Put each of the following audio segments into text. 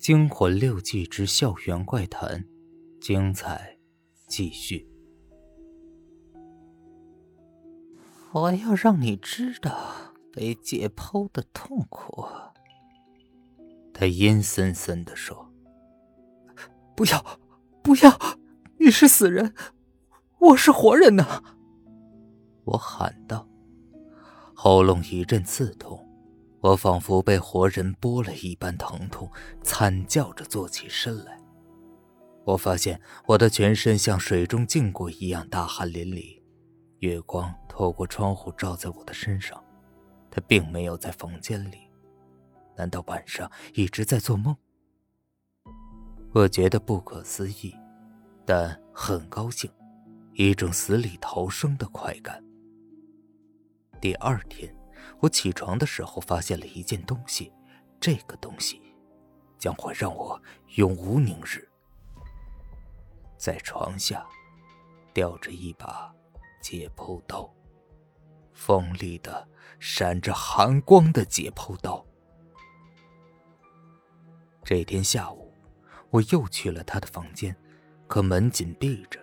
惊魂六记之校园怪谈，精彩继续。我要让你知道被解剖的痛苦。他阴森森的说：“不要，不要！你是死人，我是活人呐！”我喊道，喉咙一阵刺痛。我仿佛被活人剥了一般疼痛，惨叫着坐起身来。我发现我的全身像水中浸过一样，大汗淋漓。月光透过窗户照在我的身上，他并没有在房间里。难道晚上一直在做梦？我觉得不可思议，但很高兴，一种死里逃生的快感。第二天。我起床的时候，发现了一件东西，这个东西将会让我永无宁日。在床下吊着一把解剖刀，锋利的、闪着寒光的解剖刀。这天下午，我又去了他的房间，可门紧闭着。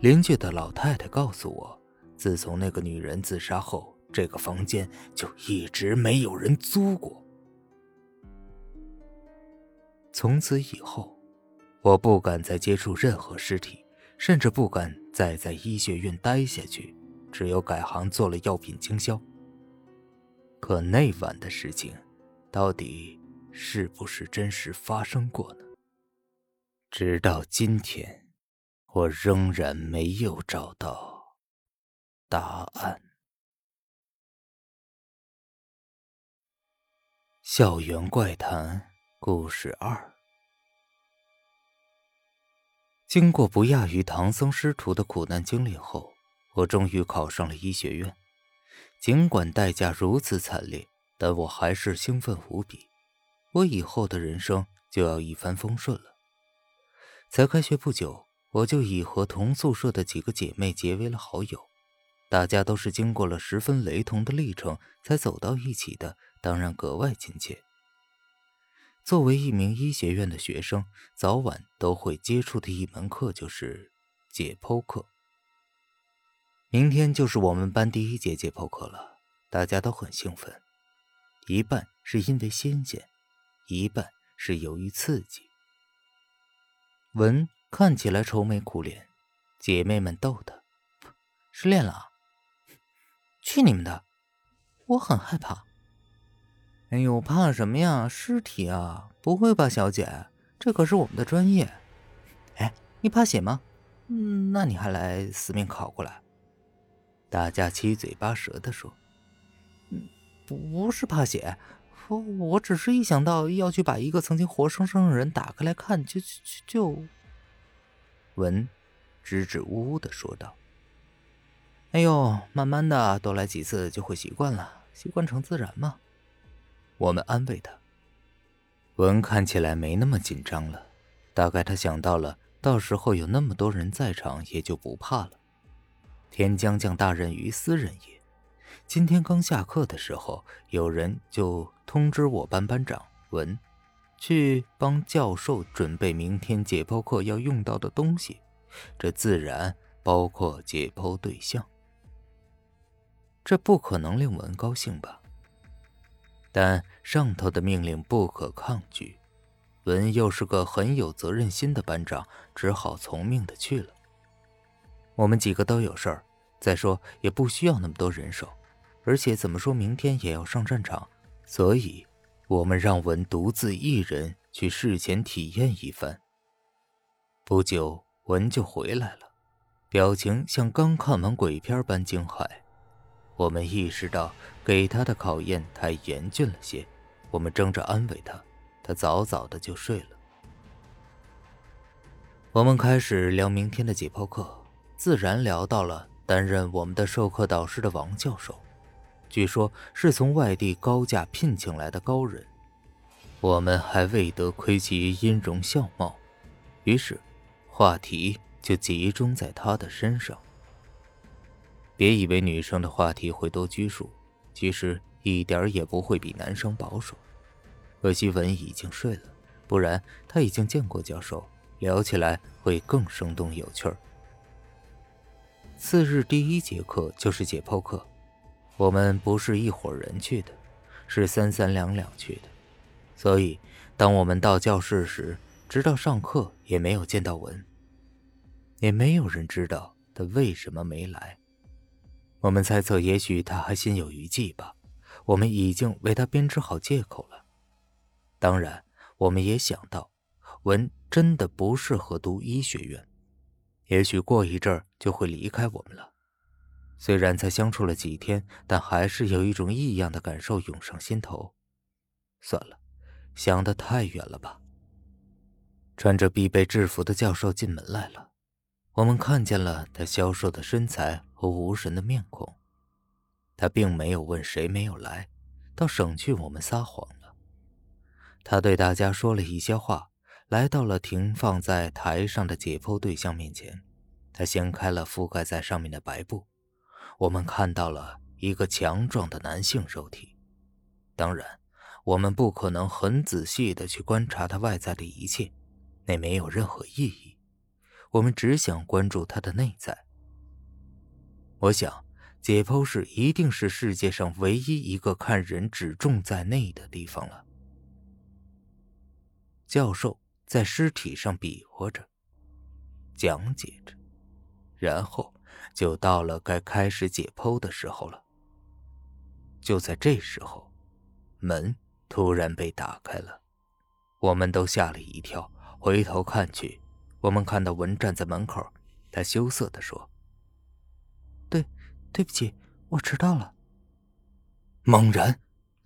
邻居的老太太告诉我，自从那个女人自杀后。这个房间就一直没有人租过。从此以后，我不敢再接触任何尸体，甚至不敢再在医学院待下去，只有改行做了药品经销。可那晚的事情，到底是不是真实发生过呢？直到今天，我仍然没有找到答案。校园怪谈故事二。经过不亚于唐僧师徒的苦难经历后，我终于考上了医学院。尽管代价如此惨烈，但我还是兴奋无比。我以后的人生就要一帆风顺了。才开学不久，我就已和同宿舍的几个姐妹结为了好友。大家都是经过了十分雷同的历程才走到一起的。当然格外亲切。作为一名医学院的学生，早晚都会接触的一门课就是解剖课。明天就是我们班第一节解剖课了，大家都很兴奋，一半是因为新鲜，一半是由于刺激。文看起来愁眉苦脸，姐妹们逗他：“失恋了？去你们的！我很害怕。”哎呦，怕什么呀？尸体啊！不会吧，小姐？这可是我们的专业。哎，你怕血吗？嗯，那你还来死命考过来？大家七嘴八舌的说：“嗯，不是怕血，我我只是一想到要去把一个曾经活生生的人打开来看，就就就……”文支支吾吾的说道：“哎呦，慢慢的，多来几次就会习惯了，习惯成自然嘛。”我们安慰他。文看起来没那么紧张了，大概他想到了，到时候有那么多人在场，也就不怕了。天将降大任于斯人也。今天刚下课的时候，有人就通知我班班长文，去帮教授准备明天解剖课要用到的东西，这自然包括解剖对象。这不可能令文高兴吧？但上头的命令不可抗拒，文又是个很有责任心的班长，只好从命的去了。我们几个都有事儿，再说也不需要那么多人手，而且怎么说明天也要上战场，所以我们让文独自一人去事前体验一番。不久，文就回来了，表情像刚看完鬼片般惊骇。我们意识到给他的考验太严峻了些，我们争着安慰他，他早早的就睡了。我们开始聊明天的解剖课，自然聊到了担任我们的授课导师的王教授，据说是从外地高价聘请来的高人。我们还未得窥其音容笑貌，于是话题就集中在他的身上。别以为女生的话题会多拘束，其实一点也不会比男生保守。可惜文已经睡了，不然他已经见过教授，聊起来会更生动有趣儿。次日第一节课就是解剖课，我们不是一伙人去的，是三三两两去的，所以当我们到教室时，直到上课也没有见到文，也没有人知道他为什么没来。我们猜测，也许他还心有余悸吧。我们已经为他编织好借口了。当然，我们也想到，文真的不适合读医学院，也许过一阵儿就会离开我们了。虽然才相处了几天，但还是有一种异样的感受涌上心头。算了，想的太远了吧。穿着必备制服的教授进门来了，我们看见了他消瘦的身材和无神的面孔。他并没有问谁没有来，倒省去我们撒谎了。他对大家说了一些话，来到了停放在台上的解剖对象面前。他掀开了覆盖在上面的白布，我们看到了一个强壮的男性肉体。当然，我们不可能很仔细的去观察他外在的一切。那没有任何意义，我们只想关注他的内在。我想，解剖室一定是世界上唯一一个看人只重在内的地方了。教授在尸体上比划着，讲解着，然后就到了该开始解剖的时候了。就在这时候，门突然被打开了，我们都吓了一跳。回头看去，我们看到文站在门口。他羞涩地说：“对，对不起，我迟到了。”猛然，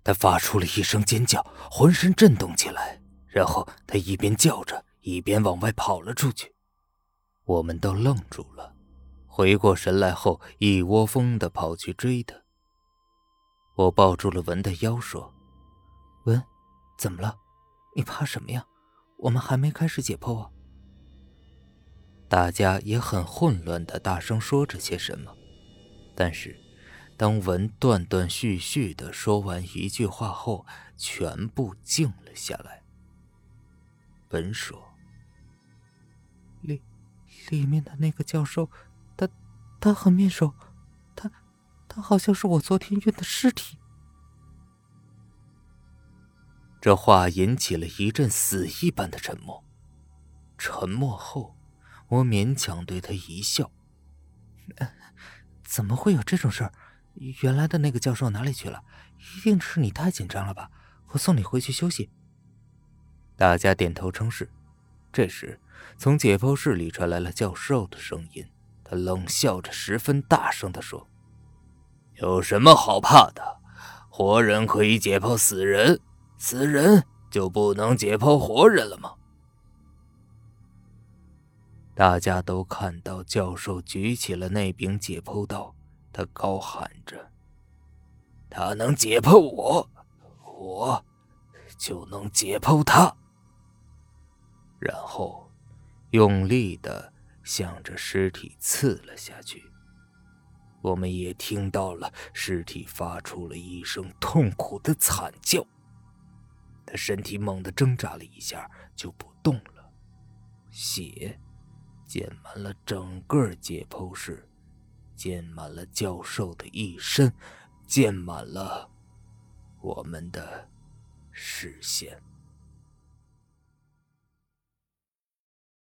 他发出了一声尖叫，浑身震动起来。然后他一边叫着，一边往外跑了出去。我们都愣住了，回过神来后，一窝蜂的跑去追他。我抱住了文的腰，说：“文，怎么了？你怕什么呀？”我们还没开始解剖啊！大家也很混乱的大声说着些什么，但是当文断断续续的说完一句话后，全部静了下来。文说：“里里面的那个教授，他他很面熟，他他好像是我昨天运的尸体。”这话引起了一阵死一般的沉默。沉默后，我勉强对他一笑：“怎么会有这种事儿？原来的那个教授哪里去了？一定是你太紧张了吧？我送你回去休息。”大家点头称是。这时，从解剖室里传来了教授的声音，他冷笑着，十分大声地说：“有什么好怕的？活人可以解剖死人。”死人就不能解剖活人了吗？大家都看到教授举起了那柄解剖刀，他高喊着：“他能解剖我，我就能解剖他。”然后用力的向着尸体刺了下去。我们也听到了尸体发出了一声痛苦的惨叫。他身体猛地挣扎了一下，就不动了。血溅满了整个解剖室，溅满了教授的一身，溅满了我们的视线。